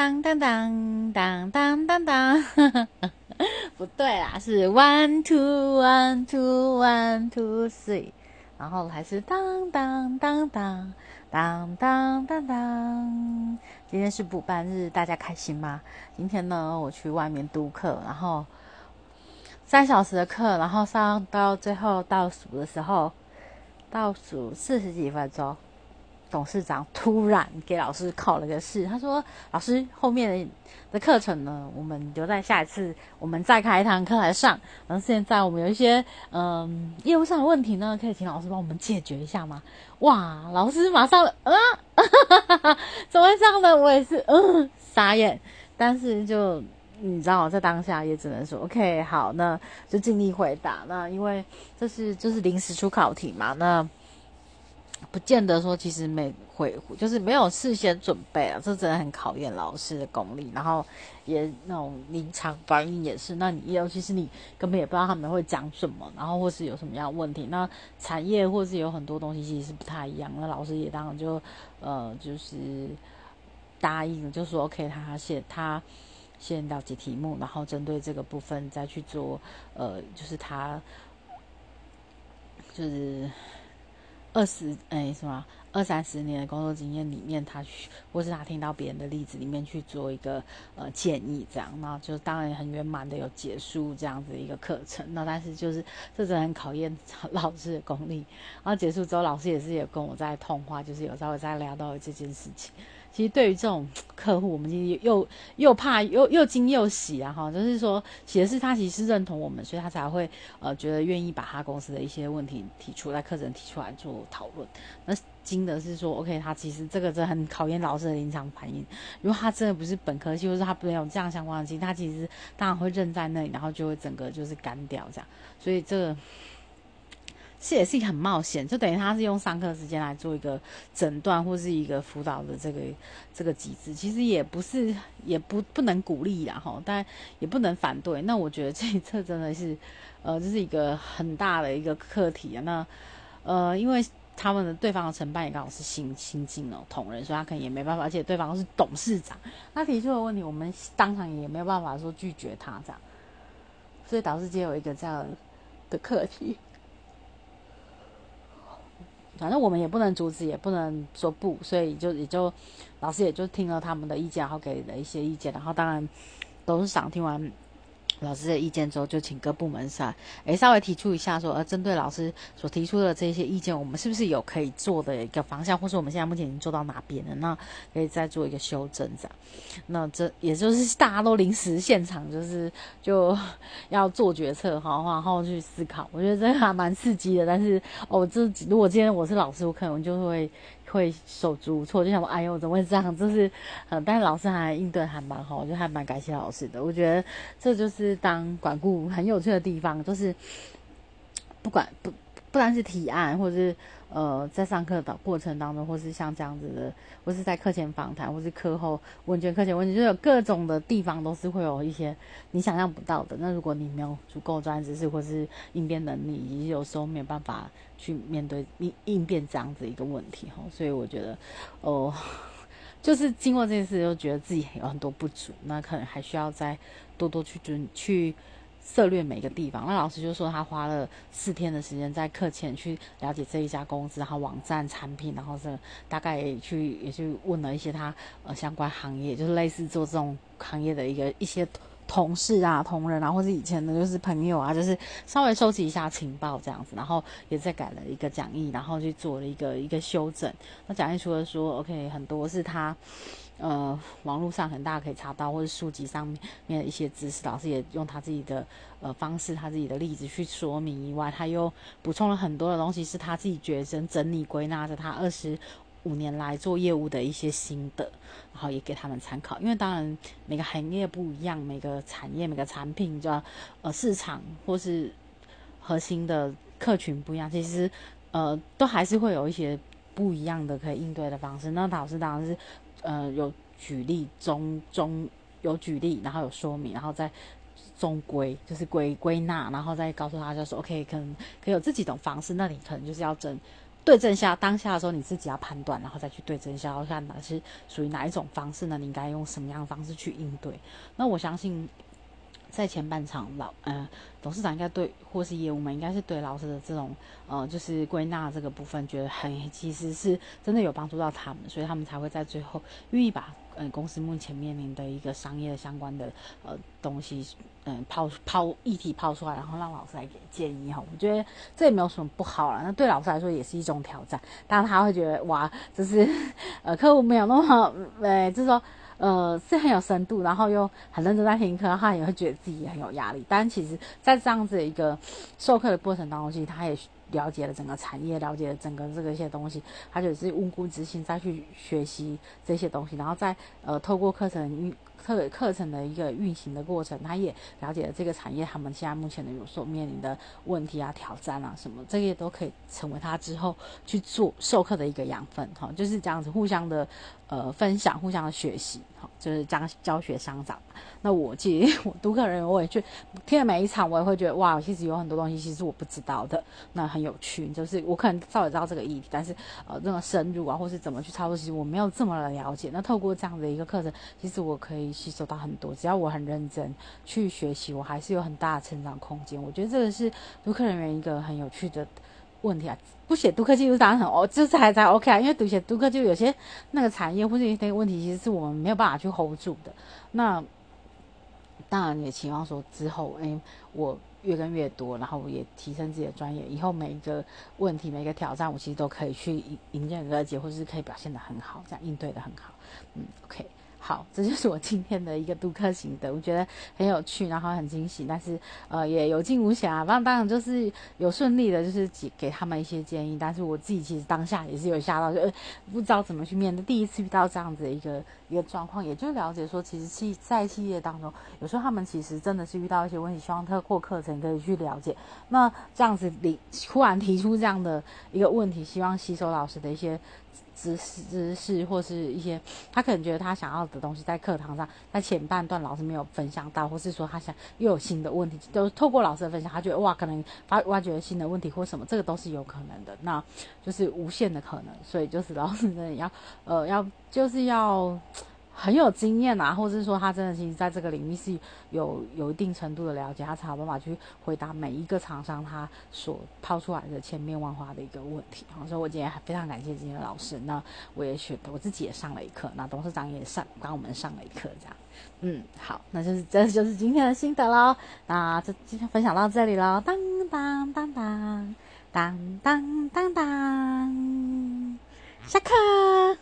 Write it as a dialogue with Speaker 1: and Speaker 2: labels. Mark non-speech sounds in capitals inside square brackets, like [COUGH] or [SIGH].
Speaker 1: 当当当当当当当，[LAUGHS] 不对啦，是 one two one two one two three，然后还是当当当当当当当当。今天是补班日，大家开心吗？今天呢，我去外面督课，然后三小时的课，然后上到最后倒数的时候，倒数四十几分钟。董事长突然给老师考了个试，他说：“老师，后面的课程呢，我们留在下一次，我们再开一堂课来上。然后现在我们有一些嗯业务上的问题呢，可以请老师帮我们解决一下吗？”哇，老师马上啊，哈哈哈怎么会这样呢？我也是嗯傻眼，但是就你知道，在当下也只能说 OK 好，那就尽力回答。那因为这是就是临时出考题嘛，那。不见得说，其实没回就是没有事先准备啊，这真的很考验老师的功力。然后也那种临场反应也是，那你尤其是你根本也不知道他们会讲什么，然后或是有什么样的问题。那产业或是有很多东西其实是不太一样。那老师也当然就呃就是答应，就说 OK，他先他先了解题目，然后针对这个部分再去做呃，就是他就是。二十哎是吧二三十年的工作经验里面，他去或是他听到别人的例子里面去做一个呃建议，这样，那就当然很圆满的有结束这样子一个课程。那但是就是这真的很考验 [LAUGHS] 老师的功力。然后结束之后，老师也是有跟我在通话，就是有稍微在聊到这件事情。其实对于这种客户，我们其实又又怕又又惊又喜啊哈，就是说喜的是他其实是认同我们，所以他才会呃觉得愿意把他公司的一些问题提出来，课程提出来做讨论。那惊的是说，OK，他其实这个真的很考验老师的临场反应。如果他真的不是本科系，或者他没有这样相关的，其实他其实当然会认在那里，然后就会整个就是干掉这样。所以这个。是也是一个很冒险，就等于他是用上课时间来做一个诊断或是一个辅导的这个这个机制，其实也不是也不不能鼓励然后，但也不能反对。那我觉得这一侧真的是，呃，这是一个很大的一个课题啊。那呃，因为他们的对方的承办也刚好是新新进哦同仁，所以他可能也没办法，而且对方是董事长，他提出的问题，我们当场也没有办法说拒绝他这样，所以导致就有一个这样的课题。反正我们也不能阻止，也不能说不，所以就也就老师也就听了他们的意见，然后给了一些意见，然后当然董事长听完。老师的意见之后，就请各部门上，诶稍微提出一下，说，呃，针对老师所提出的这些意见，我们是不是有可以做的一个方向，或是我们现在目前已经做到哪边了？那可以再做一个修正，这样。那这也就是大家都临时现场，就是就要做决策，哈，[LAUGHS] 然后去思考。我觉得这还蛮刺激的，但是哦，这如果今天我是老师，我可能就会。会手足无措，就想说：“哎呦，怎么会这样？”就是，呃，但是老师还应对还蛮好，我觉得还蛮感谢老师的。我觉得这就是当管顾很有趣的地方，就是不管不不单是提案，或者是呃在上课的过程当中，或是像这样子的，或是在课前访谈，或是课后问卷、课前问卷，就有各种的地方都是会有一些你想象不到的。那如果你没有足够专业知识，或是应变能力，有时候没有办法。去面对应应变这样子一个问题哈，所以我觉得，哦，就是经过这件事，就觉得自己有很多不足，那可能还需要再多多去准去涉略每个地方。那老师就说他花了四天的时间在课前去了解这一家公司，然后网站产品，然后是大概去也去问了一些他呃相关行业，就是类似做这种行业的一个一些。同事啊，同仁啊，或者以前的就是朋友啊，就是稍微收集一下情报这样子，然后也再改了一个讲义，然后去做了一个一个修整。那讲义除了说，OK，很多是他呃网络上很大可以查到，或者书籍上面的一些知识，老师也用他自己的呃方式，他自己的例子去说明以外，他又补充了很多的东西，是他自己觉得整理归纳着他二十。五年来做业务的一些心得，然后也给他们参考。因为当然每个行业不一样，每个产业、每个产品的呃市场或是核心的客群不一样，其实呃都还是会有一些不一样的可以应对的方式。那老师当然是呃有举例中中有举例，然后有说明，然后再中归就是归归纳，然后再告诉他就说 OK，可能可以有自己的方式。那你可能就是要整。对症下当下的时候，你自己要判断，然后再去对症下药，看哪是属于哪一种方式呢？你应该用什么样的方式去应对？那我相信。在前半场，老呃董事长应该对，或是业务们应该是对老师的这种呃，就是归纳这个部分，觉得很其实是真的有帮助到他们，所以他们才会在最后愿意把嗯公司目前面临的一个商业相关的呃东西嗯抛 [LAUGHS] 抛议题抛出来，然后让老师来给建议哈。我觉得这也没有什么不好了，那对老师来说也是一种挑战，当然他会觉得哇，就是 [LAUGHS] 呃客户没有那么呃，就是说。呃，是很有深度，然后又很认真在听课，他也会觉得自己很有压力。但其实，在这样子一个授课的过程当中，其实他也了解了整个产业，了解了整个这个一些东西，他就是无辜之心再去学习这些东西，然后再呃透过课程课课程的一个运行的过程，他也了解了这个产业他们现在目前的有所面临的问题啊、挑战啊什么，这些都可以成为他之后去做授课的一个养分哈，就是这样子互相的。呃，分享互相的学习，就是教教学相长。[LAUGHS] 那我其实 [LAUGHS] 我读课人员，我也去听了每一场，我也会觉得哇，其实有很多东西其实我不知道的，那很有趣。就是我可能稍微知道这个议题，但是呃，这种深入啊，或是怎么去操作，其实我没有这么的了解。那透过这样的一个课程，其实我可以吸收到很多。只要我很认真去学习，我还是有很大的成长空间。我觉得这个是读课人员一个很有趣的。问题啊，不写读科技录当然很哦，就是还才 OK 啊，因为读写读科就有些那个产业或者一些问题，其实是我们没有办法去 hold 住的。那当然也期望说之后，哎，我越跟越多，然后也提升自己的专业，以后每一个问题、每一个挑战，我其实都可以去迎迎刃而解，或者是可以表现的很好，这样应对的很好。嗯，OK。好，这就是我今天的一个读课型的，我觉得很有趣，然后很惊喜，但是呃也有惊无险啊。当然就是有顺利的，就是给给他们一些建议。但是我自己其实当下也是有吓到，就呃不知道怎么去面对。第一次遇到这样子的一个一个状况，也就了解说，其实企在企业当中，有时候他们其实真的是遇到一些问题，希望透过课程可以去了解。那这样子你突然提出这样的一个问题，希望吸收老师的一些。知识、知识，或是一些他可能觉得他想要的东西，在课堂上，在前半段老师没有分享到，或是说他想又有新的问题，都透过老师的分享，他觉得哇，可能发挖掘新的问题或什么，这个都是有可能的，那就是无限的可能，所以就是老师真的要，呃，要就是要。很有经验啊，或者是说他真的其实在这个领域是有有一定程度的了解，他才有办法去回答每一个厂商他所抛出来的千变万化的一个问题。好，所以我今天非常感谢今天的老师，那我也学，我自己也上了一课，那董事长也上帮我们上了一课，这样。嗯，好，那就是 [LAUGHS] 这就是今天的心得喽。那这今天分享到这里喽，当当当当当当当当，下课。